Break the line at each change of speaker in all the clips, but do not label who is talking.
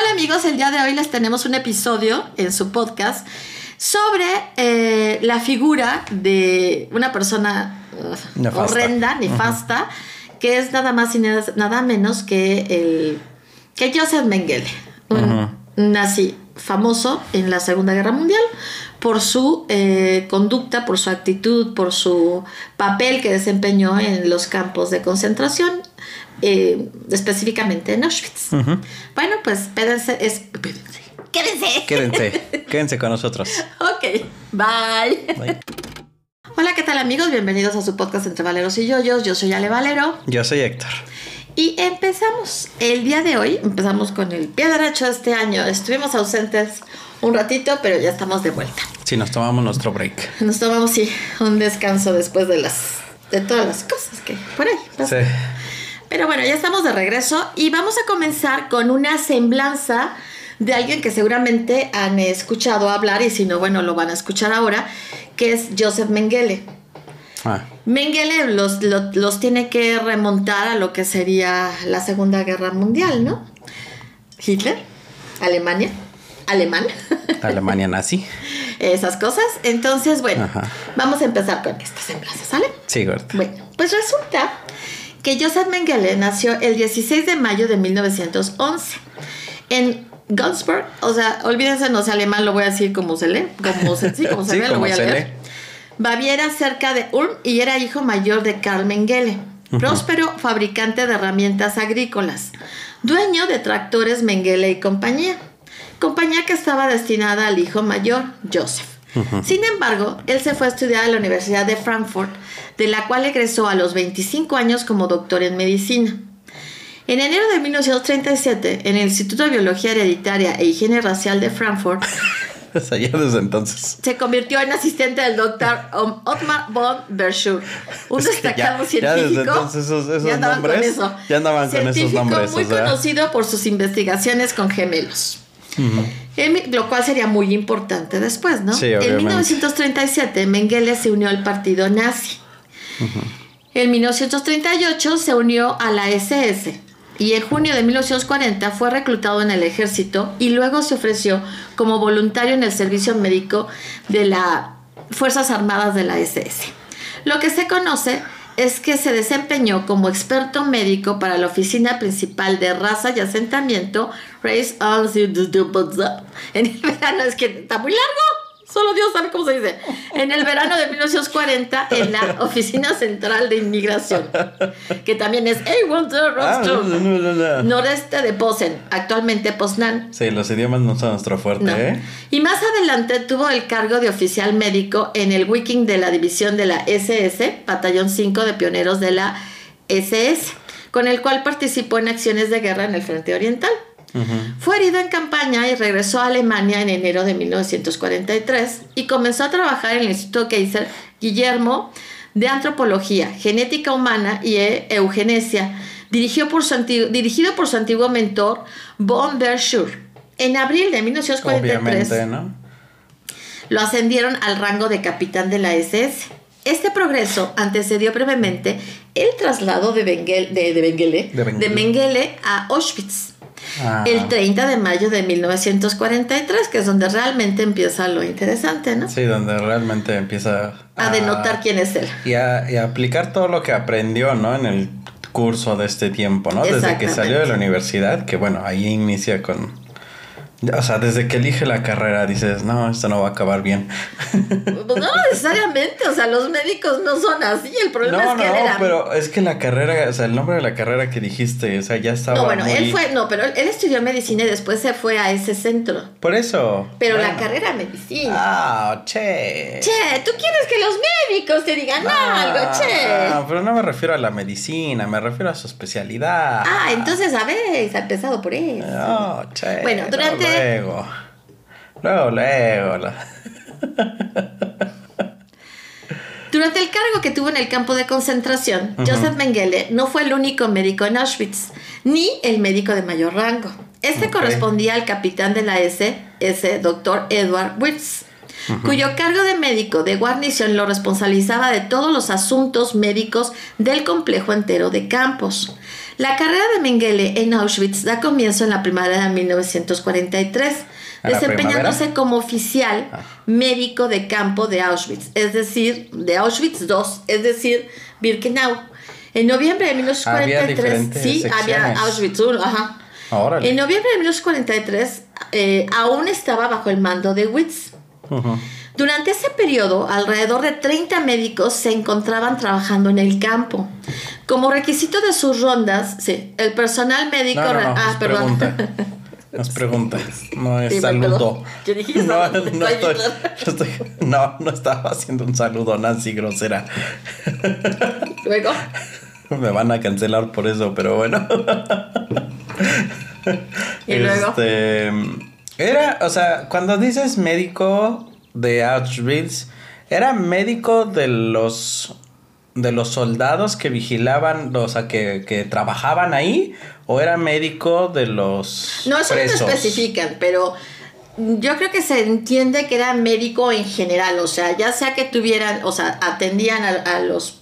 Hola amigos, el día de hoy les tenemos un episodio en su podcast sobre eh, la figura de una persona uh,
Nefasta.
horrenda, nefasta, que es nada más y nada, menos que el que Joseph Mengele, un nazi famoso en la Segunda Guerra Mundial por su eh, conducta, por su actitud, por su papel que desempeñó en los campos de concentración, eh, específicamente en Auschwitz. Bueno, pues espérense, es, quédense.
Quédense, quédense con nosotros.
Ok, bye.
Bye.
Hola, ¿qué tal amigos? Bienvenidos a su podcast Entre Valeros y Yoyos. Yo soy Ale Valero.
Yo soy Héctor.
Y empezamos el día de hoy, empezamos con el pie derecho de este año. Estuvimos ausentes un ratito, pero ya estamos de vuelta.
Sí, nos tomamos nuestro break.
Nos tomamos, sí, un descanso después de las de todas las cosas que por ahí
Sí.
Pero bueno, ya estamos de regreso y vamos a comenzar con una semblanza de alguien que seguramente han escuchado hablar y si no, bueno, lo van a escuchar ahora, que es Joseph Mengele.
Ah,
Mengele los, lo- los tiene que remontar a lo que sería la Segunda Guerra Mundial, ¿no? Hitler, Alemania, alemán,
Alemania nazi.
esas cosas. Entonces, bueno,
Ajá.
vamos a empezar con esta semblanza, ¿sale?
Sí, gordo.
Bueno, pues resulta que Joseph Mengele nació el 16 de mayo de 1911 en Gunsberg, o sea, olvídense, no sé alemán, lo voy a decir como se lee, como se, sí, como se
Sí,
ve, lo voy a leer.
lee.
Baviera, cerca de Ulm, y era hijo mayor de Karl Mengele, próspero fabricante de herramientas agrícolas, dueño de tractores Mengele y compañía, compañía que estaba destinada al hijo mayor, Joseph. Sin embargo, él se fue a estudiar a la Universidad de Frankfurt, de la cual egresó a los 25 años como doctor en medicina. En enero de 1937, en el Instituto de Biología Hereditaria e Higiene Racial de Frankfurt,
desde entonces.
se convirtió en asistente del doctor Otmar von Verschur, un
Es que
destacado
ya- ya
científico.
desde entonces esos- esos
ya andaban con
nombres,
eso.
ya andaban con esos
Científico
nombres,
muy
o sea.
conocido por sus investigaciones con gemelos. En lo cual sería muy importante después, ¿no?
Sí,
en
obviamente.
1937, Mengele se unió al partido nazi. En 1938 se unió a la SS y en junio de 1940 fue reclutado en el ejército y luego se ofreció como voluntario en el servicio médico de las Fuerzas Armadas de la SS. Lo que se conoce es que se desempeñó como experto médico para la Oficina Principal de Raza y Asentamiento Race en el verano, es que está muy largo, solo Dios sabe cómo se dice, en el verano de 1940 en la Oficina Central de Inmigración, que también es
Ah, no, no, no, no.
noreste de Posen, actualmente Poznan.
Sí, los idiomas no son nuestro fuerte,
No.
¿eh?
Y más adelante tuvo el cargo de oficial médico en el Wiking de la división de la SS, Batallón 5 de Pioneros de la SS, con el cual participó en acciones de guerra en el Frente Oriental. Fue herido en campaña y regresó a Alemania en enero de 1943 y comenzó a trabajar en el Instituto Kaiser Guillermo de Antropología, Genética Humana y e- Eugenesia, por su dirigido por su antiguo mentor von Verschur. En abril de 1943
Obviamente, ¿no?
lo ascendieron al rango de capitán de la SS. Este progreso antecedió brevemente el traslado de, Bengel- de, de Mengele,
De Mengele.
de Mengele a Auschwitz
Ah,
el 30 de mayo de 1943, que es donde realmente empieza lo interesante, ¿no?
Sí, donde realmente empieza
A denotar quién es él.
y a, y a aplicar todo lo que aprendió, ¿no? En el curso de este tiempo, ¿no? Desde que salió de la universidad, que bueno, ahí inicia con... O sea, desde que elige la carrera dices, no, esto no va a acabar bien.
Pues no necesariamente, o sea, los médicos no son así, el problema
No,
es que él
no,
era...
pero es que la carrera, o sea, el nombre de la carrera que dijiste, o sea, ya estaba
No, bueno,
muy-
él fue, no, pero él, él estudió medicina y después se fue a ese centro.
Por eso.
Pero la carrera medicina.
Ah, che.
Che, ¿tú quieres que los médicos te digan algo, che?
No, pero no me refiero a la medicina, me refiero a su especialidad.
Ah, entonces, a ver, ha empezado por eso.
No, che.
Bueno, durante-
Luego, luego, luego.
Durante el cargo que tuvo en el campo de concentración, Joseph Mengele no fue el único médico en Auschwitz, ni el médico de mayor rango. Este correspondía al capitán de la SS, doctor Edward Wirtz, cuyo cargo de médico de guarnición lo responsabilizaba de todos los asuntos médicos del complejo entero de campos. La carrera de Mengele en Auschwitz da comienzo en la primavera de 1943,
¿A la
desempeñándose como oficial
Ah.
médico de campo de Auschwitz, es decir, de Auschwitz II, es decir, Birkenau. En noviembre de 1943,
diferentes
sí, había. Auschwitz I, ajá.
Órale.
En noviembre de 1943 eh, aún estaba bajo el mando de Witz. Durante ese periodo, alrededor de 30 médicos se encontraban trabajando en el campo. Como requisito de sus rondas, sí, el personal médico...
No, no, no,
ah, perdón.
pregunta. Es pregunta. No es
Sí,
saludo.
Yo dije
no,
saludo.
no, estoy, no estoy- no, no estaba haciendo un saludo Nancy grosera.
Luego,
Me van a cancelar por eso, pero bueno.
Y luego.
Este, era, o sea, cuando dices médico de Auschwitz, ¿era médico de los de los soldados que vigilaban, o sea, que, que trabajaban ahí? ¿O era médico de los
no, eso no lo especifican, pero yo creo que se entiende que era médico en general, o sea, ya sea que tuvieran, o sea, atendían a, a los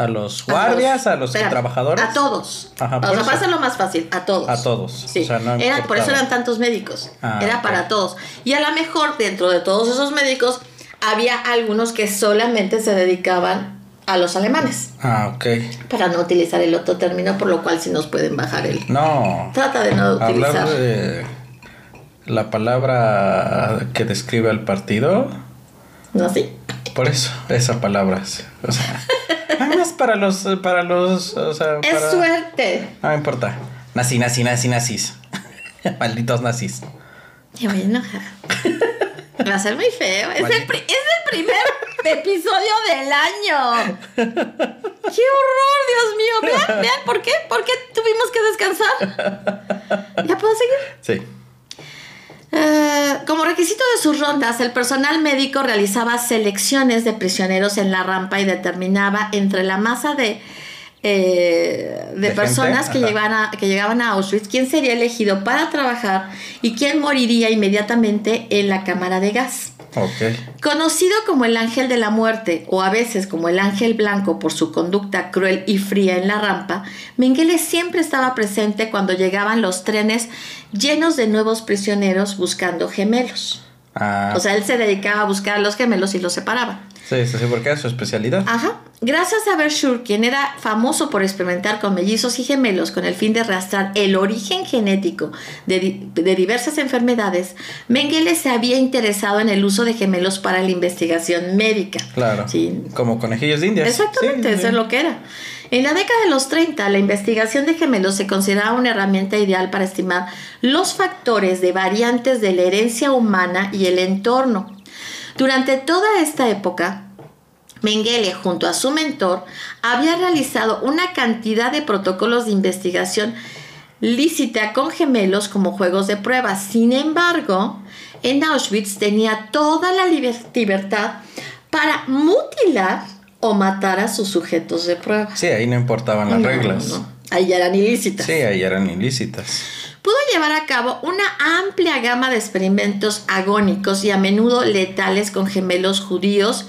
¿A los guardias? ¿A los, trabajadores?
A todos.
Ajá,
o sea, para hacerlo más fácil, a todos.
A todos.
Sí.
O sea, no
Era- por eso eran tantos médicos.
Ah,
Era para todos. Y a lo mejor dentro de todos esos médicos había algunos que solamente se dedicaban a los alemanes.
Ah, ok.
Para no utilizar el otro término, por lo cual sí nos pueden bajar el.
No.
Trata de no utilizar.
Hablar de la palabra que describe al partido.
No, sí.
Por eso, esa palabra. sí. O sea, además para los, para los, o sea,
Es
para-
suerte.
No me importa. Nazi, nazi, nazi, nazis. Malditos nazis.
Me voy a enojar. Va a ser muy feo. Es el, pri- es el primer episodio del año. ¡Qué horror, Dios mío! Vean, vean, ¿por qué? ¿Por qué tuvimos que descansar? ¿Ya puedo seguir?
Sí.
Eh, como requisito de sus rondas, el personal médico realizaba selecciones de prisioneros en la rampa y determinaba entre la masa de, eh, de,
¿De
personas
gente?
que llegaban, a, que llegaban a Auschwitz quién sería elegido para trabajar y quién moriría inmediatamente en la cámara de gas. Conocido como el ángel de la muerte o a veces como el ángel blanco por su conducta cruel y fría en la rampa, Mengele siempre estaba presente cuando llegaban los trenes llenos de nuevos prisioneros buscando gemelos.
Ah,
O sea, él se dedicaba a buscar a los gemelos y los separaba.
sí, sí, sí, porque es su especialidad.
Ajá. Gracias a Verschur, quien era famoso por experimentar con mellizos y gemelos con el fin de rastrear el origen genético de, de diversas enfermedades, Mengele se había interesado en el uso de gemelos para la investigación médica.
Claro.
Sí.
Como conejillos de indias.
Exactamente,
Sí,
eso es lo que era. En la década de los 30, la investigación de gemelos se consideraba una herramienta ideal para estimar los factores de variantes de la herencia humana y el entorno. Durante toda esta época, Mengele, junto a su mentor, había realizado una cantidad de protocolos de investigación lícita con gemelos como juegos de prueba. Sin embargo, en Auschwitz tenía toda la liber- libertad para mutilar o matar a sus sujetos de prueba.
Sí, ahí no importaban las
No,
reglas.
no, no. Ahí eran ilícitas.
Sí, ahí eran ilícitas.
Pudo llevar a cabo una amplia gama de experimentos agónicos y a menudo letales con gemelos judíos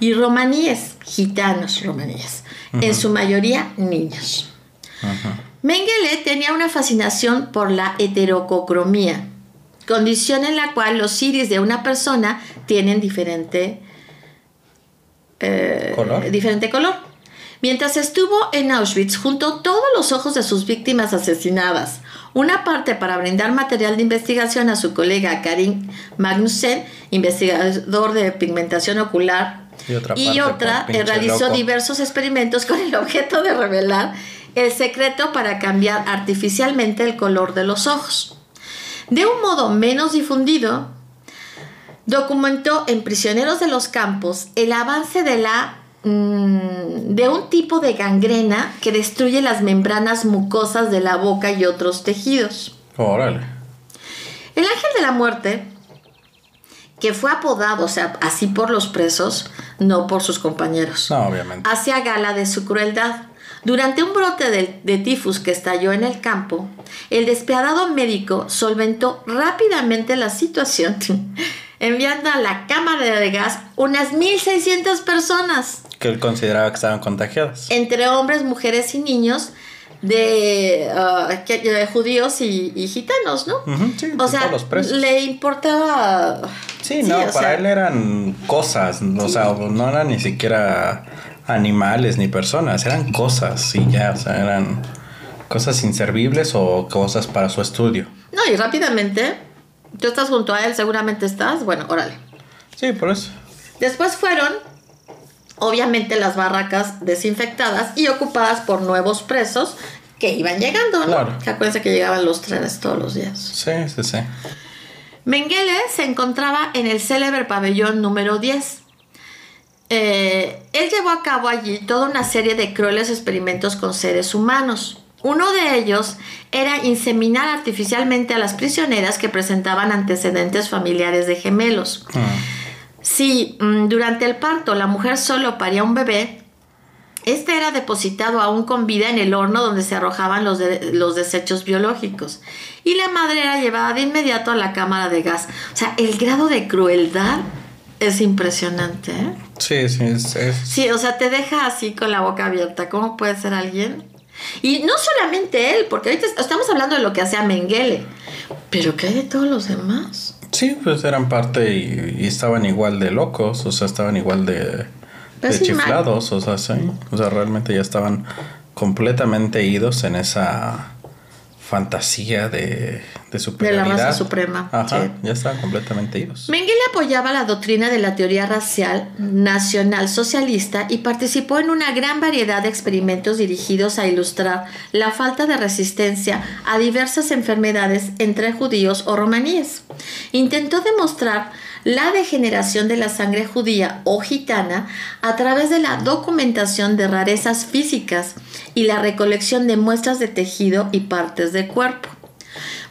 y romaníes, gitanos romaníes, en su mayoría niños. Mengele tenía una fascinación por la heterococromía, condición en la cual los iris de una persona tienen diferente, eh,
¿Color?
diferente color. Mientras estuvo en Auschwitz, juntó todos los ojos de sus víctimas asesinadas, una parte para brindar material de investigación a su colega Karin Magnussen, investigador de pigmentación ocular,
Y otra
y otra
pinche
eh, realizó
loco.
diversos experimentos con el objeto de revelar el secreto para cambiar artificialmente el color de los ojos. De un modo menos difundido, documentó en Prisioneros de los Campos el avance de la mm, de un tipo de gangrena que destruye las membranas mucosas de la boca y otros tejidos.
Órale.
El ángel de la muerte, que fue apodado, o sea, así por los presos, no por sus compañeros,
No, obviamente.
hacía gala de su crueldad. Durante un brote de, de tifus que estalló en el campo, el despiadado médico solventó rápidamente la situación, enviando a la cámara de gas unas 1.600 personas,
Que él consideraba que estaban contagiadas.
entre hombres, mujeres y niños, de, uh, que- de judíos y, y gitanos, ¿no?
Sí,
o sea,
los
le importaba...
Sí, no, para
sea,
él eran cosas, o sea, no eran ni siquiera animales ni personas, eran cosas y ya, o sea, eran cosas inservibles o cosas para su estudio.
No, y rápidamente, tú estás junto a él, seguramente estás, bueno, órale.
Sí, por eso.
Después fueron, obviamente, las barracas desinfectadas y ocupadas por nuevos presos que iban llegando, ¿no?
Claro.
Que acuérdense que llegaban los trenes todos los días.
Sí, sí, sí.
Mengele se encontraba en el célebre pabellón número 10. Eh, él llevó a cabo allí toda una serie de crueles experimentos con seres humanos. Uno de ellos era inseminar artificialmente a las prisioneras que presentaban antecedentes familiares de gemelos.
Mm.
Si mm, durante el parto la mujer solo paría un bebé, este era depositado aún con vida en el horno donde se arrojaban los, de- los desechos biológicos. Y la madre era llevada de inmediato a la cámara de gas. O sea, el grado de crueldad es impresionante. ¿eh?
Sí, sí, es, es-
Sí, o sea, te deja así con la boca abierta. ¿Cómo puede ser alguien? Y no solamente él, porque ahorita estamos hablando de lo que hacía Mengele. Pero ¿qué hay de todos los demás?
Sí, pues eran parte y, y estaban igual de locos, o sea, estaban igual de, chiflados, o sea, sí. O sea, realmente ya estaban completamente idos en esa fantasía de, de superioridad.
raza suprema,
Ajá,
sí.
ya estaban completamente idos.
Mengele apoyaba la doctrina de la teoría racial nacional socialista y participó en una gran variedad de experimentos dirigidos a ilustrar la falta de resistencia a diversas enfermedades entre judíos o romaníes. Intentó demostrar la degeneración de la sangre judía o gitana a través de la documentación de rarezas físicas y la recolección de muestras de tejido y partes del cuerpo.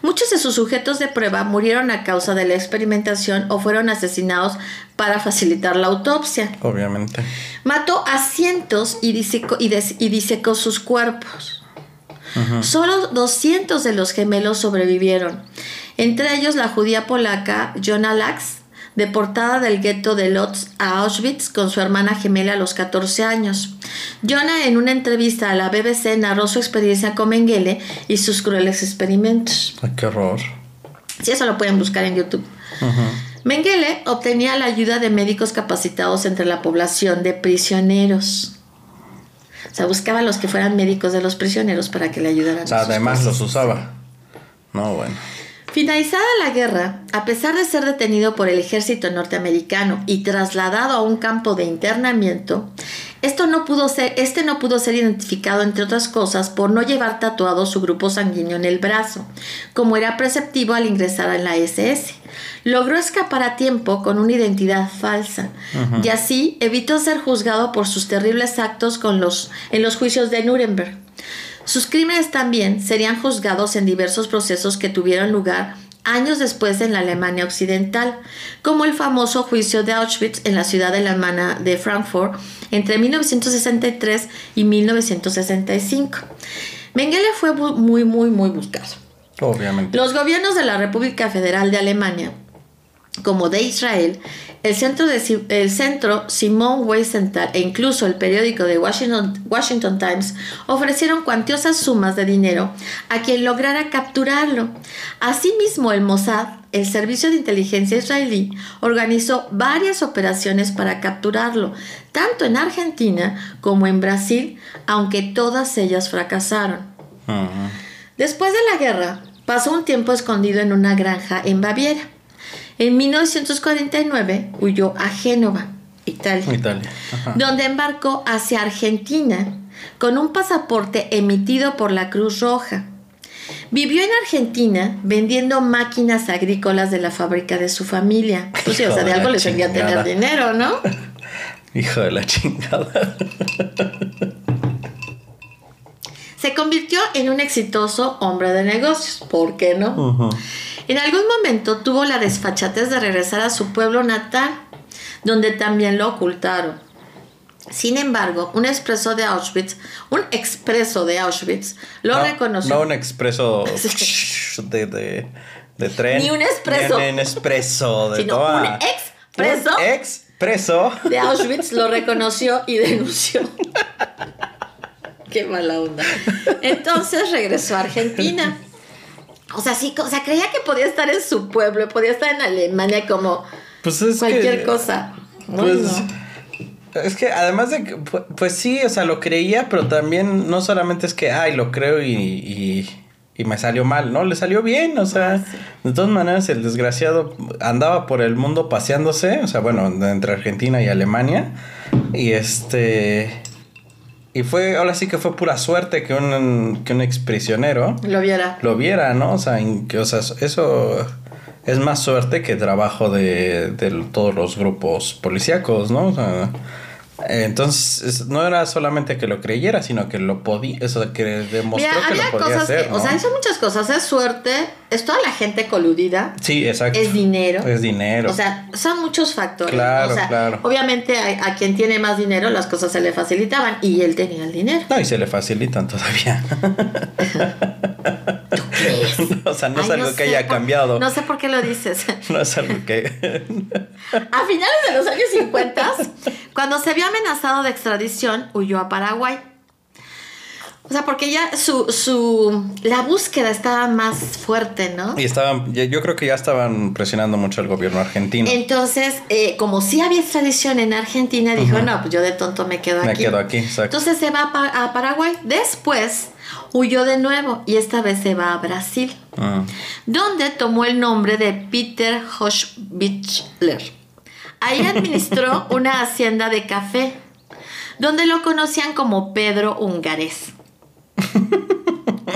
Muchos de sus sujetos de prueba murieron a causa de la experimentación o fueron asesinados para facilitar la autopsia.
Obviamente.
Mató a cientos y disecó, y des- y disecó sus cuerpos. Solo 200 de los gemelos sobrevivieron, entre ellos la judía polaca Jona Lax, deportada del gueto de Lodz a Auschwitz con su hermana gemela a los 14 años. Jona en una entrevista a la BBC narró su experiencia con Mengele y sus crueles experimentos.
Ay, qué horror.
Si eso lo pueden buscar en YouTube. Mengele obtenía la ayuda de médicos capacitados entre la población de prisioneros. O sea, buscaba a los que fueran médicos de los prisioneros para que le ayudaran.
O sea, además los usaba. No, bueno.
Finalizada la guerra, a pesar de ser detenido por el ejército norteamericano y trasladado a un campo de internamiento, esto no pudo ser, este no pudo ser identificado, entre otras cosas, por no llevar tatuado su grupo sanguíneo en el brazo, como era preceptivo al ingresar en la SS. Logró escapar a tiempo con una identidad falsa y así evitó ser juzgado por sus terribles actos con los, en los juicios de Nuremberg. Sus crímenes también serían juzgados en diversos procesos que tuvieron lugar años después en la Alemania Occidental, como el famoso juicio de Auschwitz en la ciudad alemana de Frankfurt entre 1963 y 1965. Mengele fue muy, muy, muy buscado.
Obviamente.
Los gobiernos de la República Federal de Alemania, como de Israel, el centro, de, el centro Wiesenthal e incluso el periódico de Washington, Washington Times ofrecieron cuantiosas sumas de dinero a quien lograra capturarlo. Asimismo, el Mossad, el servicio de inteligencia israelí, organizó varias operaciones para capturarlo, tanto en Argentina como en Brasil, aunque todas ellas fracasaron. Después de la guerra, pasó un tiempo escondido en una granja en Baviera. En 1949 huyó a Génova, Italia, donde embarcó hacia Argentina con un pasaporte emitido por la Cruz Roja. Vivió en Argentina vendiendo máquinas agrícolas de la fábrica de su familia. Pues sí, o sea, de
de
algo le servía tener dinero, ¿no?
Hijo de la chingada.
Se convirtió en un exitoso hombre de negocios. ¿Por qué no?
Ujú.
En algún momento tuvo la desfachatez de regresar a su pueblo natal, donde también lo ocultaron. Sin embargo, un expreso de Auschwitz, un expreso de Auschwitz, lo
no,
reconoció.
No un expreso de, de, de tren.
Ni un expreso.
Ni un expreso de
sino
toda-
un expreso
Un expreso.
de Auschwitz lo reconoció y denunció. Qué mala onda. Entonces regresó a Argentina. O sea, sí, o sea, creía que podía estar en su pueblo, podía estar en Alemania como
Pues es
cualquier
que,
cosa.
Pues, es que además de que, pu- pues, sí, o sea, lo creía, pero también no solamente es que, ay, lo creo y, y, y me salió mal, ¿no? Le salió bien, o sea, de todas maneras el desgraciado andaba por el mundo paseándose, o sea, bueno, entre Argentina y Alemania, y este... Y fue, ahora sí que fue pura suerte que un, que un exprisionero
Lo viera.
lo viera, ¿no? O sea, que, o sea, eso es más suerte que trabajo de, de todos los grupos policíacos, ¿no? O sea, entonces, es- no era solamente que lo creyera, sino que lo podía, eso que demostró
Mira,
que lo podía
cosas
hacer,
que,
¿no?
o sea, son muchas cosas. Es suerte, es toda la gente coludida,
Sí, exacto.
es dinero.
Es dinero.
O sea, son muchos factores.
Claro.
O sea,
claro.
obviamente a, a quien tiene más dinero las cosas se le facilitaban y él tenía el dinero.
no, y se le facilitan todavía. O sea, no es algo que haya
por-
cambiado.
No sé por qué lo dices.
No es algo que...
A finales de los años 50, cuando se vio amenazado de extradición, huyó a Paraguay. O sea, porque ya su, su, la búsqueda estaba más fuerte, ¿no?
y estaban, yo creo que ya estaban presionando mucho al gobierno argentino.
Entonces, eh, como sí había extradición en Argentina, dijo, no, pues yo de tonto me quedo
Me
aquí.
quedo aquí, exacto.
Entonces se va a Paraguay. Después huyó de nuevo y esta vez se va a Brasil,
Mm.
donde tomó el nombre de Peter Hochbichler. Ahí administró una hacienda de café, donde lo conocían como Pedro Hungarés.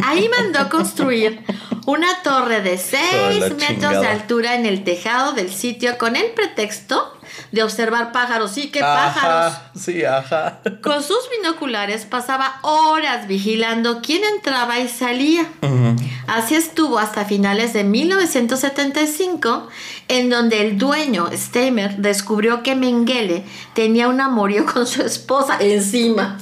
Ahí mandó construir una torre de 6
la
metros de altura en el tejado del sitio con el pretexto de observar pájaros. Sí, qué pájaros.
Ajá, sí, ajá.
Con sus binoculares pasaba horas vigilando quién entraba y salía. Así estuvo hasta finales de 1975, en donde el dueño, Steimer, descubrió que Mengele tenía un amorío con su esposa encima.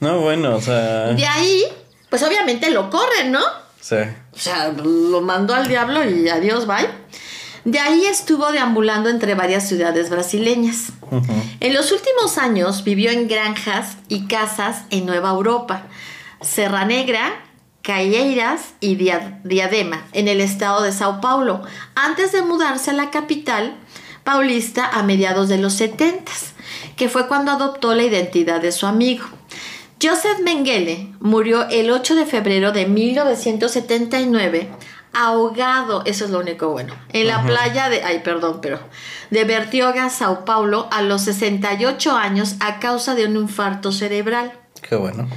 No, bueno, o sea...
De ahí, pues obviamente lo corren, ¿no?
Sí.
O sea, lo mandó al diablo y adiós, bye. De ahí estuvo deambulando entre varias ciudades brasileñas. En los últimos años vivió en granjas y casas en Nueva Europa, Serra Negra, Calleiras y Dia- Diadema, en el estado de Sao Paulo, antes de mudarse a la capital paulista a mediados de los 70, que fue cuando adoptó la identidad de su amigo. Joseph Mengele murió el 8 de febrero de 1979 ahogado, eso es lo único bueno, en la playa de, ay perdón, pero de Bertioga, Sao Paulo, a los 68 años a causa de un infarto cerebral.
Qué bueno.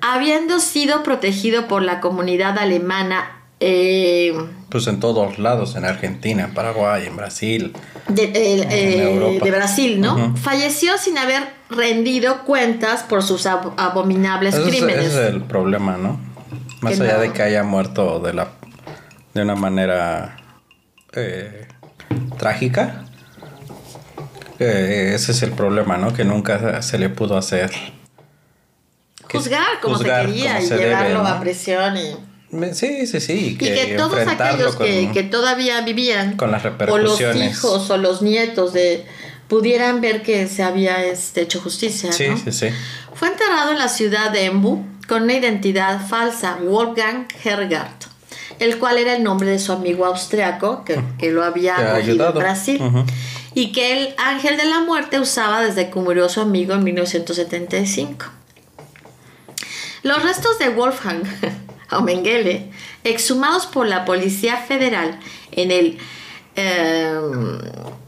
Habiendo sido protegido por la comunidad alemana eh,
Pues en todos lados, en Argentina, en Paraguay, en Brasil.
de, eh, de Brasil, ¿no? Falleció sin haber rendido cuentas por sus ab- abominables
Ese es,
crímenes.
ese es el problema, ¿no? Más
Que
allá
no.
de que haya muerto de la de una manera eh, trágica. eh, ese es el problema, ¿no? Que nunca se le pudo hacer. que-
Juzgar como
juzgar
se quería
como
y
se debe,
llevarlo
¿no?
a prisión y...
Sí, sí, sí.
Y que todos aquellos que,
con-
que todavía vivían,
con las
o los
repercusiones.
hijos o los nietos de pudieran ver que se había este, hecho justicia.
Sí,
¿no?
sí, sí.
Fue enterrado en la ciudad de Embu con una identidad falsa, Wolfgang Hergart, el cual era el nombre de su amigo austriaco que, que lo había acogido
ayudado.
en Brasil. Y que el ángel de la muerte usaba desde que murió su amigo en 1975. Los restos de Wolfgang o Mengele, exhumados por la Policía Federal en el, eh,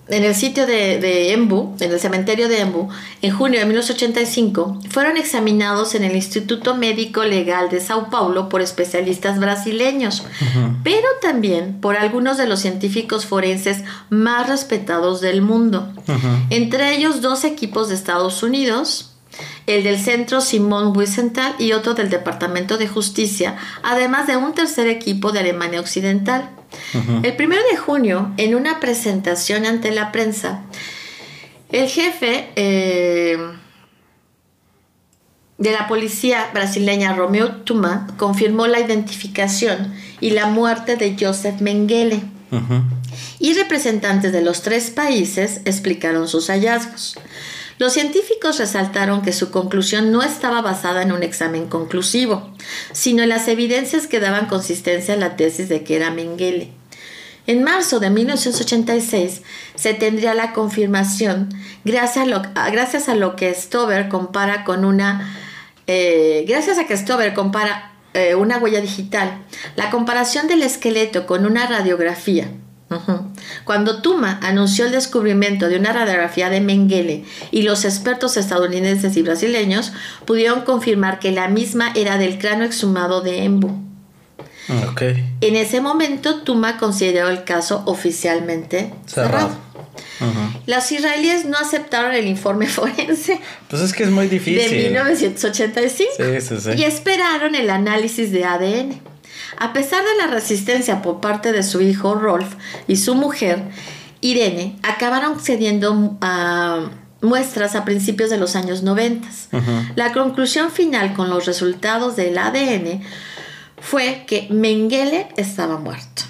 en el sitio de, de Embu, en el cementerio de Embu, en junio de 1985, fueron examinados en el Instituto Médico Legal de Sao Paulo por especialistas brasileños, pero también por algunos de los científicos forenses más respetados del mundo, entre ellos dos equipos de Estados Unidos, el del Centro Simón Wiesenthal y otro del Departamento de Justicia, además de un tercer equipo de Alemania Occidental. El primero de junio, en una presentación ante la prensa, el jefe eh, de la policía brasileña, Romeo Tuma, confirmó la identificación y la muerte de Joseph Mengele y representantes de los tres países explicaron sus hallazgos. Los científicos resaltaron que su conclusión no estaba basada en un examen conclusivo, sino en las evidencias que daban consistencia a la tesis de que era Mengele. En marzo de 1986 se tendría la confirmación gracias a lo, que Stover compara con una... Eh, gracias a que Stover compara eh, una huella digital, la comparación del esqueleto con una radiografía. Cuando Tuma anunció el descubrimiento de una radiografía de Mengele y los expertos estadounidenses y brasileños pudieron confirmar que la misma era del cráneo exhumado de Embu. En ese momento, Tuma consideró el caso oficialmente cerrado. Los israelíes no aceptaron el informe forense.
Pues es que es muy difícil.
De 1985.
Sí, sí, sí.
Y esperaron el análisis de ADN. A pesar de la resistencia por parte de su hijo Rolf y su mujer, Irene, acabaron cediendo a muestras a principios de los años 90. La conclusión final con los resultados del ADN fue que Mengele estaba muerto.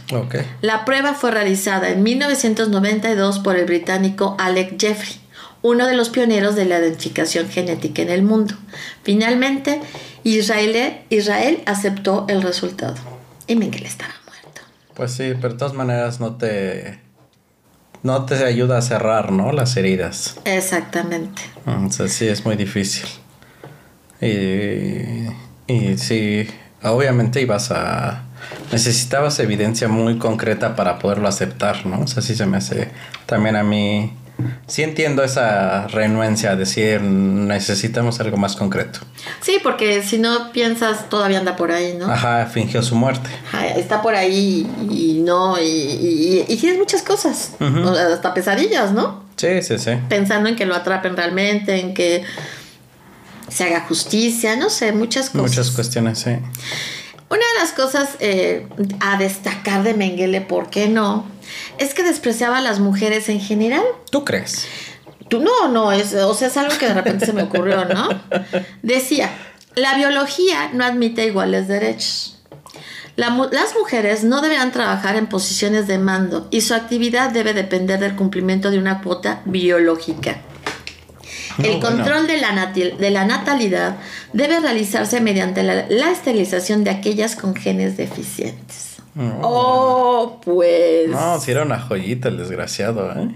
La prueba fue realizada en 1992 por el británico Alec Jeffrey, uno de los pioneros de la identificación genética en el mundo. Finalmente, Israel, Israel aceptó el resultado y Mengele estaba muerto.
Pues sí, pero de todas maneras no te no te ayuda a cerrar, ¿no? Las heridas.
Exactamente.
Entonces sí es muy difícil. Y, y sí, obviamente ibas a... Necesitabas evidencia muy concreta para poderlo aceptar, ¿no? O sea, sí se me hace también a mí... Sí entiendo esa renuencia a decir necesitamos algo más concreto.
Sí, porque si no piensas todavía anda por ahí, ¿no?
Ajá, fingió su muerte.
Ajá, está por ahí y, no, y, y, tienes muchas cosas, hasta pesadillas, ¿no?
Sí, sí, sí.
Pensando en que lo atrapen realmente, en que se haga justicia, no sé, muchas cosas.
Muchas cuestiones, sí.
Una de las cosas eh, a destacar de Mengele, ¿por qué no? Es que despreciaba a las mujeres en general.
¿Tú crees?
Tú no, no, es, o sea, es algo que de repente se me ocurrió, ¿no? Decía, la biología no admite iguales derechos. las mujeres no deberán trabajar en posiciones de mando y su actividad debe depender del cumplimiento de una cuota biológica el control de, la de la natalidad debe realizarse mediante la, esterilización de aquellas con genes deficientes. Oh, pues.
No, si era una joyita el desgraciado, ¿eh?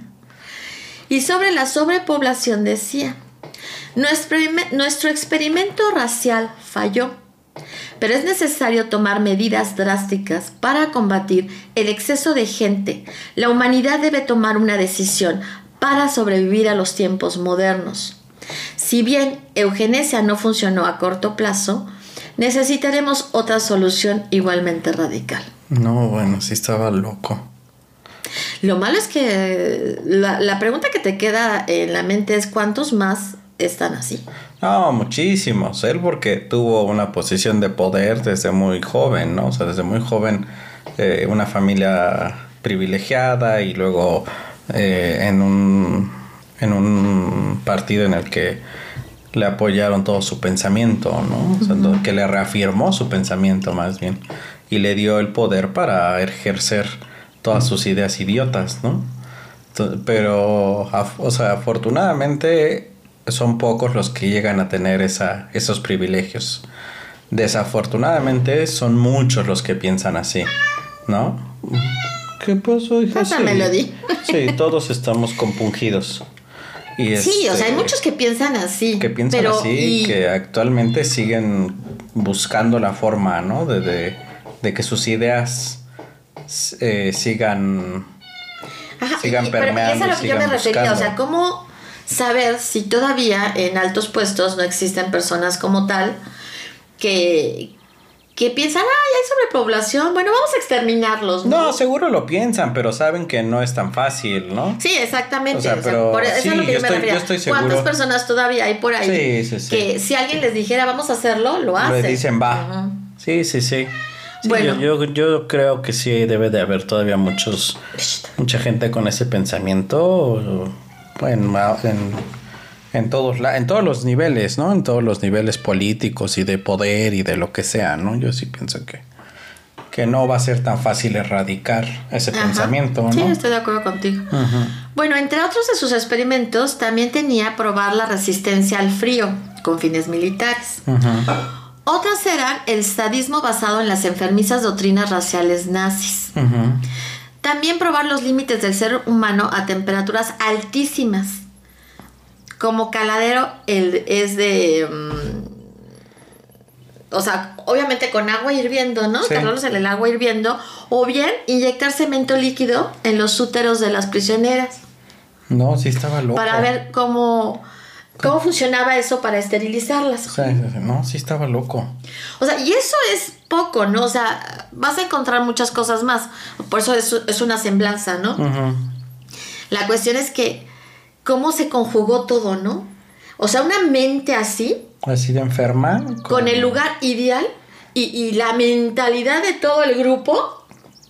Y sobre la sobrepoblación decía, nuestro, nuestro experimento racial falló, pero es necesario tomar medidas drásticas para combatir el exceso de gente. La humanidad debe tomar una decisión para sobrevivir a los tiempos modernos. Si bien eugenesia no funcionó a corto plazo, necesitaremos otra solución igualmente radical.
No, bueno, sí estaba loco.
Lo malo es que la, pregunta que te queda en la mente es cuántos más están así.
No, muchísimos. Él porque tuvo una posición de poder desde muy joven, ¿no? O sea, desde muy joven, eh, una familia privilegiada y luego eh, en, un, en un partido en el que le apoyaron todo su pensamiento, ¿no? que le reafirmó su pensamiento más bien y le dio el poder para ejercer todas sus ideas idiotas, ¿no? Pero, o sea, afortunadamente son pocos los que llegan a tener esa, esos privilegios. Desafortunadamente son muchos los que piensan así, ¿no? ¿Qué pasó, hija?
Sí. melodía.
sí, todos estamos compungidos.
Y sí, o sea, hay este, muchos que piensan así.
Que piensan así y que actualmente siguen buscando la forma, ¿no? De, de, que sus ideas eh, sigan, sigan permeando.
Pero es a lo que yo me refería, o sea, ¿cómo saber si todavía en altos puestos no existen personas como tal que, que piensan, ay, hay sobrepoblación, bueno, vamos a exterminarlos.
¿no? no, seguro lo piensan, pero saben que no es tan fácil, ¿no?
Sí, exactamente. O sea, por eso es lo que yo, me refería. ¿Cuántas personas todavía hay por ahí sí, sí, sí. que si alguien les dijera, vamos a hacerlo, lo hacen?
Le dicen, va. Sí, sí, sí. Bueno. Yo, yo, creo que sí debe de haber todavía muchos, mucha gente con ese pensamiento en, en en todos, en todos los niveles, ¿no? En todos los niveles políticos y de poder y de lo que sea, ¿no? Yo sí pienso que, que no va a ser tan fácil erradicar ese pensamiento, ¿no?
Sí, estoy de acuerdo contigo. Bueno, entre otros de sus experimentos, también tenía probar la resistencia al frío con fines militares. Otras eran el sadismo basado en las enfermizas doctrinas raciales nazis. También probar los límites del ser humano a temperaturas altísimas. Como caladero el, es de... Mm, o sea, obviamente con agua hirviendo, ¿no? Sí. en el agua hirviendo. O bien inyectar cemento líquido en los úteros de las prisioneras.
No, sí estaba loco.
Para ver cómo, cómo funcionaba eso para esterilizarlas.
No, sí estaba loco.
O sea, y eso es poco, ¿no? O sea, vas a encontrar muchas cosas más. Por eso es, es una semblanza, ¿no? La cuestión es que, ¿cómo se conjugó todo, no? O sea, una mente así
Así de enferma.
Con, el lugar ideal y, la mentalidad de todo el grupo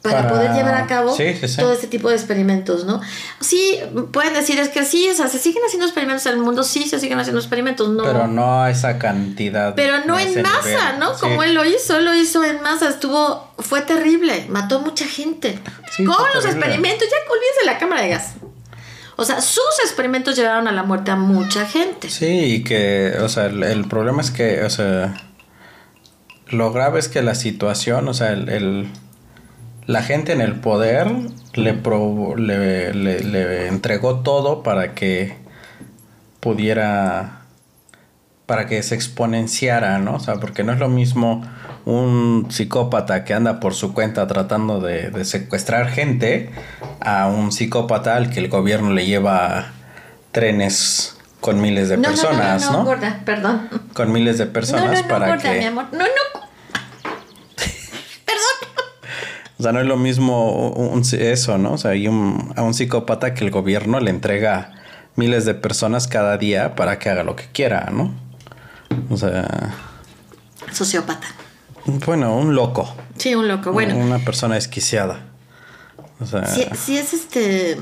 para, poder llevar a cabo todo este tipo de experimentos, ¿no? Sí, pueden decir, es que sí, o sea, se siguen haciendo experimentos en el mundo, sí, se siguen haciendo experimentos, no.
Pero no a esa cantidad.
Pero no en masa, ¿no? Como él lo hizo, lo hizo en masa, estuvo, fue terrible, mató mucha gente. Con los experimentos, ya olvídense la cámara de gas. O sea, sus experimentos llevaron a la muerte a mucha gente.
Sí, y que, o sea, el, problema es que, o sea, lo grave es que la situación, o sea, el, la gente en el poder le, le, le, le entregó todo para que pudiera, para que se exponenciara, ¿no? O sea, porque no es lo mismo un psicópata que anda por su cuenta tratando de, secuestrar gente a un psicópata al que el gobierno le lleva trenes con miles de personas, ¿no?
No, no, no, gorda, perdón.
Con miles de personas para gorda, que...
mi amor. No, no. perdón.
O sea, no es lo mismo eso, ¿no? O sea, hay un, a un psicópata que el gobierno le entrega miles de personas cada día para que haga lo que quiera, ¿no? O sea...
Sociópata.
Bueno, un loco.
Sí, un loco, bueno.
Una persona desquiciada. O sea...
Sí, es este...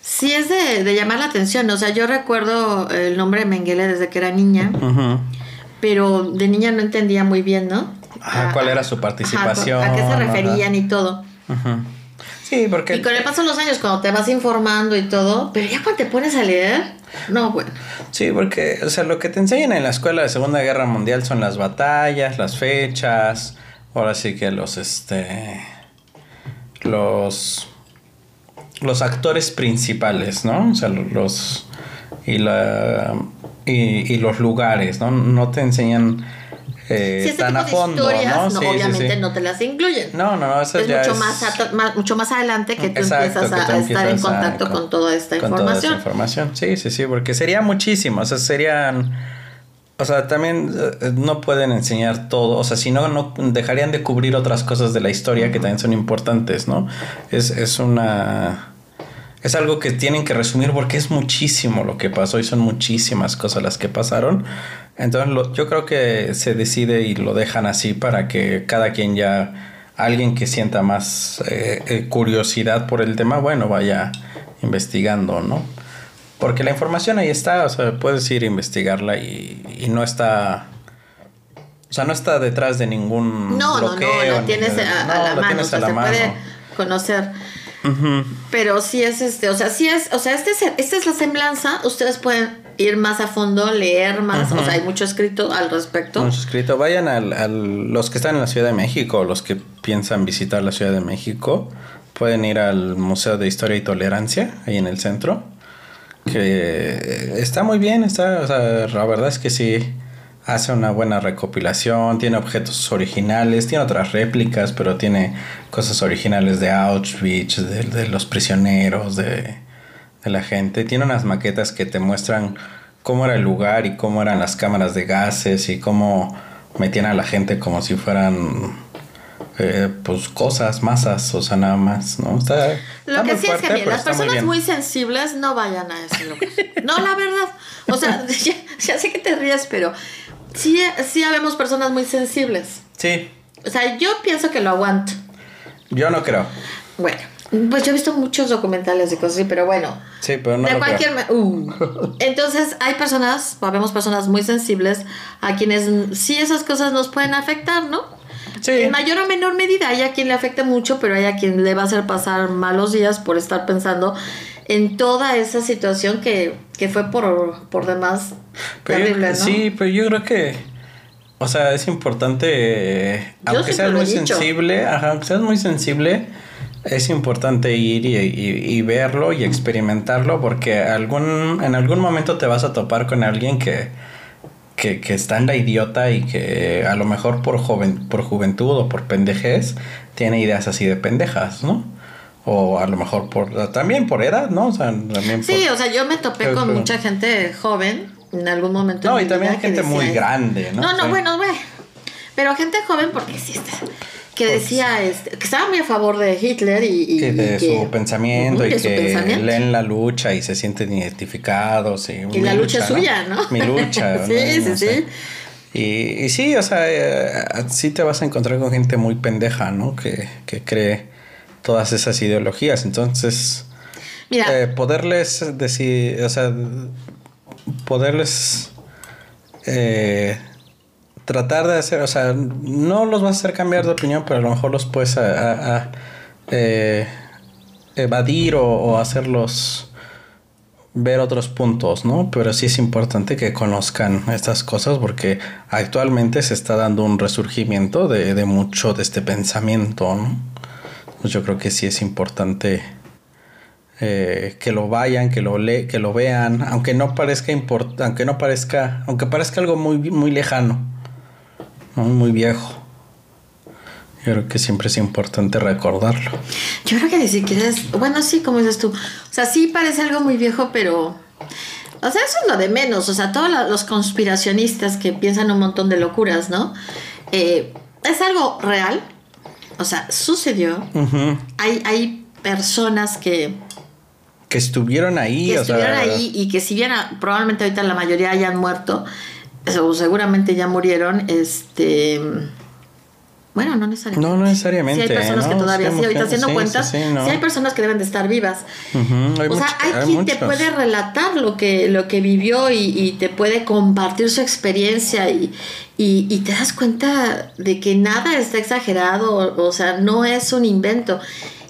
Sí es de, llamar la atención. O sea, yo recuerdo el nombre de Mengele desde que era niña. Pero de niña no entendía muy bien, ¿no?
¿Cuál era su participación?
a qué se referían y todo.
Sí, porque...
Y con el paso de los años, cuando te vas informando y todo, pero ya cuando te pones a leer, no, bueno.
Sí, porque, o sea, lo que te enseñan en la escuela de Segunda Guerra Mundial son las batallas, las fechas, ahora sí que los, este, los, los actores principales, ¿no? O sea, los, y la, y, y los lugares, ¿no? No te enseñan eh, tan a fondo, ¿no?
no obviamente no te las incluyen.
No, no, eso
es
ya
mucho, Más, mucho más adelante que tú empiezas a, estar en contacto con, toda esta con información. Toda esta
información. Sí, sí, sí, porque sería muchísimo, o sea, serían... O sea, también eh, no pueden enseñar todo, o sea, si no, no dejarían de cubrir otras cosas de la historia que también son importantes, ¿no? Es, es una... Es algo que tienen que resumir porque es muchísimo lo que pasó y son muchísimas cosas las que pasaron. Entonces yo creo que se decide y lo dejan así para que cada quien ya, alguien que sienta más eh, eh, curiosidad por el tema, bueno, vaya investigando, ¿no? Porque la información ahí está, o sea, puedes ir a investigarla y, no está... O sea, no está detrás de ningún
no, bloqueo. No, no, la tienes a, la mano, se puede conocer. Pero sí es este, o sea, sí es, o sea, este es, esta es la semblanza, ustedes pueden ir más a fondo, leer más, o sea, hay mucho escrito al respecto.
Mucho escrito. Vayan a los que están en la Ciudad de México, los que piensan visitar la Ciudad de México, pueden ir al Museo de Historia y Tolerancia, ahí en el centro, que está muy bien, está, o sea, la verdad es que sí hace una buena recopilación, tiene objetos originales, tiene otras réplicas, pero tiene cosas originales de Auschwitz, de los prisioneros, de de la gente. Tiene unas maquetas que te muestran cómo era el lugar y cómo eran las cámaras de gases y cómo metían a la gente como si fueran eh, pues cosas, masas, o sea, nada más, ¿no? Está,
Lo que sí es que las personas muy, sensibles no vayan a ese lugar. no, la verdad. O sea, ya, sé que te ríes, pero sí, sí habemos personas muy sensibles.
Sí.
O sea, yo pienso que lo aguanto.
Yo no creo.
Bueno, pues yo he visto muchos documentales de cosas así, pero bueno.
Sí, pero no.
De cualquier. Uh. Entonces, hay personas, o vemos personas muy sensibles a quienes sí esas cosas nos pueden afectar, ¿no?
Sí.
En mayor o menor medida, hay a quien le afecte mucho, pero hay a quien le va a hacer pasar malos días por estar pensando en toda esa situación que, que fue por, por demás
Pero yo-
terrible, ¿no?
Sí, pero yo creo que, o sea, es importante, eh, aunque seas muy sensible, ajá, aunque seas muy sensible, es importante ir y, y- y verlo y experimentarlo porque algún, en algún momento te vas a topar con alguien que, que, que está en la idiota y que a lo mejor por, joven, por juventud o por pendejez tiene ideas así de pendejas, ¿no? O a lo mejor por también por edad, ¿no? O sea, también por...
Sí, o sea, yo me topé con
pero-
mucha gente joven en algún momento.
No, y también hay gente
que
muy
decía-
grande, ¿no?
No, no, bueno, güey. Pero gente joven, porque sí está. Que
Pues-
decía este, que estaba muy a favor de Hitler y. y-
Sí, de
y que-
su pensamiento
Ujú,
y que
pensamiento.
leen la lucha y se sienten identificados. Y,
Y la lucha es suya, ¿no?
Mi lucha.
Sí,
¿no?
sí,
No sé.
sí.
Y, y sí, o sea, eh, sí te vas a encontrar con gente muy pendeja, ¿no? Que, que cree todas esas ideologías. Entonces,
Mira,
eh, poderles decir, o sea, poderles eh, tratar de hacer, o sea, no los vas a hacer cambiar de opinión, pero a lo mejor los puedes a- a- a, eh, evadir o, o hacerlos ver otros puntos, ¿no? Pero sí es importante que conozcan estas cosas porque actualmente se está dando un resurgimiento de, de mucho de este pensamiento, ¿no? Pues yo creo que sí es importante eh, que lo vayan, que lo le que lo vean, aunque no parezca aunque no parezca, aunque parezca algo muy, muy lejano, ¿no? muy viejo. Yo creo que siempre es importante recordarlo.
yo creo que ni siquiera es. Bueno, sí, como dices tú. O sea, sí parece algo muy viejo, pero. O sea, eso es lo de menos. O sea, todos los conspiracionistas que piensan un montón de locuras, ¿no? Eh, es algo real. O sea, sucedió. Hay, hay personas que,
Que estuvieron ahí,
que
o sea,
estuvieron ahí y que si bien a- probablemente ahorita la mayoría hayan muerto, o seguramente ya murieron, este... Bueno, no necesariamente.
No, no necesariamente.
Sí hay personas que
¿no?
todavía,
Sí,
sí, ahorita haciendo
sí,
cuentas,
sí,
sí,
sí, ¿no?
hay personas que deben de estar vivas.
Hay
o sea, hay,
hay
quien te puede relatar lo que, lo que vivió y, y te puede compartir su experiencia y, y, y te das cuenta de que nada está exagerado, o, o sea, no es un invento.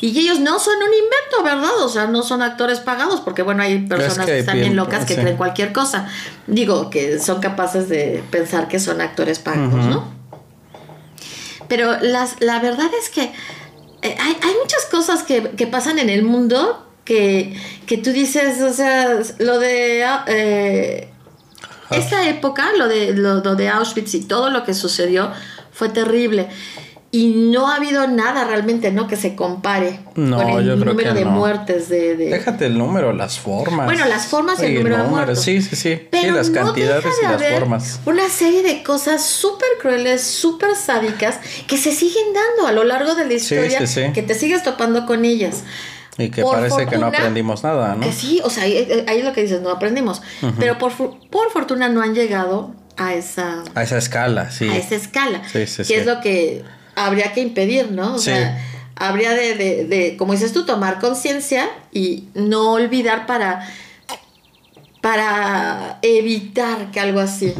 Y ellos no son un invento, ¿verdad? O sea, no son actores pagados, porque bueno, hay personas
que
que, están bien locas que creen cualquier cosa. Digo, que son capaces de pensar que son actores pagados. ¿no? Pero las, la verdad es que eh, hay, hay muchas cosas que, que pasan en el mundo que, que tú dices, o sea, lo de... ah, eh, esta época, lo de, lo, lo de Auschwitz y todo lo que sucedió fue terrible. Y no ha habido nada realmente, ¿no? Que se compare
No,
con el
yo creo
número
que
de
no.
muertes de... de-
Déjate el número, las formas.
Bueno, las formas y el número de muertos.
Sí, sí, sí. Sí,
Pero
las
no
cantidades
deja
y las
haber
formas.
Una serie de cosas súper crueles, súper sádicas, que se siguen dando a lo largo de la historia,
sí, sí.
que te sigues topando con ellas.
Y que
Por
parece que no aprendimos nada, ¿no?
Que sí, o sea, ahí, ahí es lo que dices, no aprendimos. Pero por, por fortuna no han llegado a esa,
A esa escala, sí.
a esa escala.
Sí, sí,
que es lo que habría que impedir, ¿no? O
Sí.
sea, habría de, de, de, como dices tú, tomar conciencia y no olvidar para, para evitar que algo así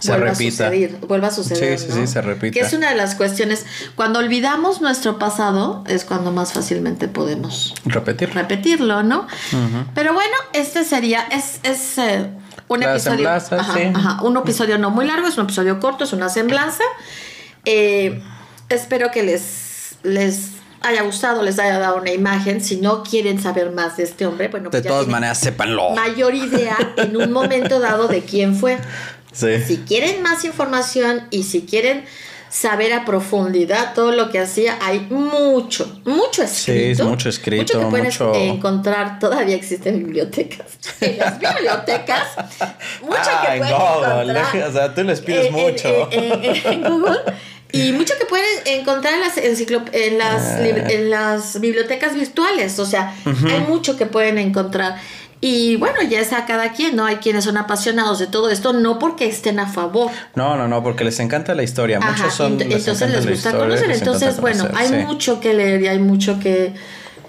Se
vuelva
repita.
a suceder, vuelva a suceder.
Sí, sí,
¿no?
sí, se repita.
Que es una de las cuestiones. Cuando olvidamos nuestro pasado es cuando más fácilmente podemos
Repetir.
repetirlo, ¿no? Pero bueno, este sería, es, es eh, un
La
episodio.
semblanza,
ajá,
sí.
ajá, un episodio no muy largo, es un episodio corto, es una semblanza. Eh, espero que les, les haya gustado, les haya dado una imagen. Si no quieren saber más de este hombre, bueno,
De
pues ya
todas maneras, sépanlo.
mayor idea en un momento dado de quién fue.
Sí.
Si quieren más información y si quieren saber a profundidad todo lo que hacía, hay mucho, mucho escrito.
es mucho escrito,
Mucho que
mucho-
encontrar, todavía existen bibliotecas. En las bibliotecas, mucho que
Ay,
pueden
no,
encontrar.
le- o sea, tú les pides
en-
mucho.
En Google. Y mucho que pueden encontrar en las, en las,
Ah.
en las bibliotecas virtuales. O sea, hay mucho que pueden encontrar. Y bueno, ya es a cada quien, ¿no? Hay quienes son apasionados de todo esto, no porque estén a favor.
No, no, no, porque les encanta la historia. Muchos son.
ent- entonces
encanta
les gusta conocer.
les
Entonces, bueno, hay
sí.
mucho que leer y hay mucho que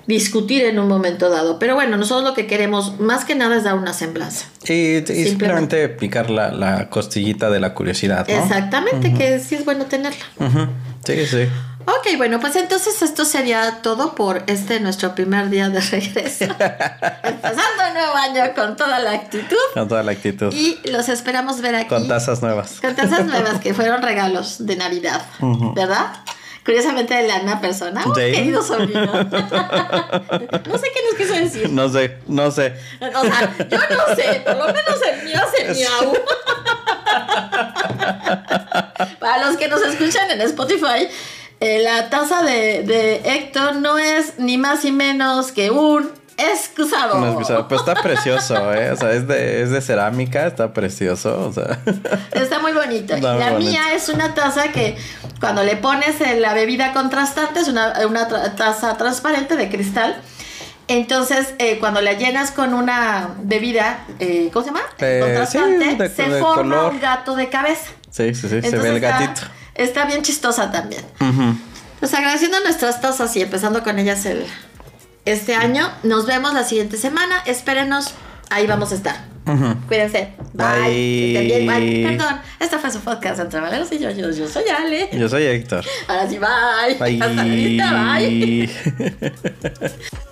discutir en un momento dado. Pero bueno, nosotros lo que queremos más que nada es dar una semblanza.
Y, y
Simplemente.
simplemente picar la, la costillita de la curiosidad, ¿no?
Exactamente, que sí es bueno tenerla.
Ujú. Sí, sí.
Ok, bueno, pues entonces esto sería todo por este nuestro primer día de regreso. Empezando el nuevo año con toda la actitud.
Con toda la actitud.
Y los esperamos ver aquí.
Con tazas nuevas.
Con tazas nuevas que fueron regalos de Navidad, ¿verdad? Curiosamente de la misma persona. Oh,
Sí.
querido sobrino. no sé qué nos quiso decir.
No sé, no sé.
O sea, yo no sé, por lo menos el mío hace miau. Para los que nos escuchan en Spotify, eh, la taza de, de Héctor no es ni más ni menos que un excusado.
No, o sea, pues está precioso, ¿eh? O sea, es de, es de cerámica, está precioso, o sea.
Está muy bonito.
Está
la mía es una taza que cuando le pones la bebida contrastante, es una, una taza transparente de cristal. Entonces, eh, cuando la llenas con una bebida, eh, ¿cómo se llama?
Eh,
contrastante,
sí, de-
se
de
forma
color.
un gato de cabeza.
Sí, sí, sí, se ve el gatito.
Está bien chistosa también.
Ujú.
Pues agradeciendo nuestras tazas y empezando con ellas el, este año. Nos vemos la siguiente semana. Espérenos. Ahí vamos a estar. Cuídense. Bye.
Bye.
Bien. Perdón. Este fue su podcast entre Valeros y yo. Yo, yo soy Ale.
Yo soy Héctor.
Ahora sí, bye.
Bye.
Hasta la vista. Bye.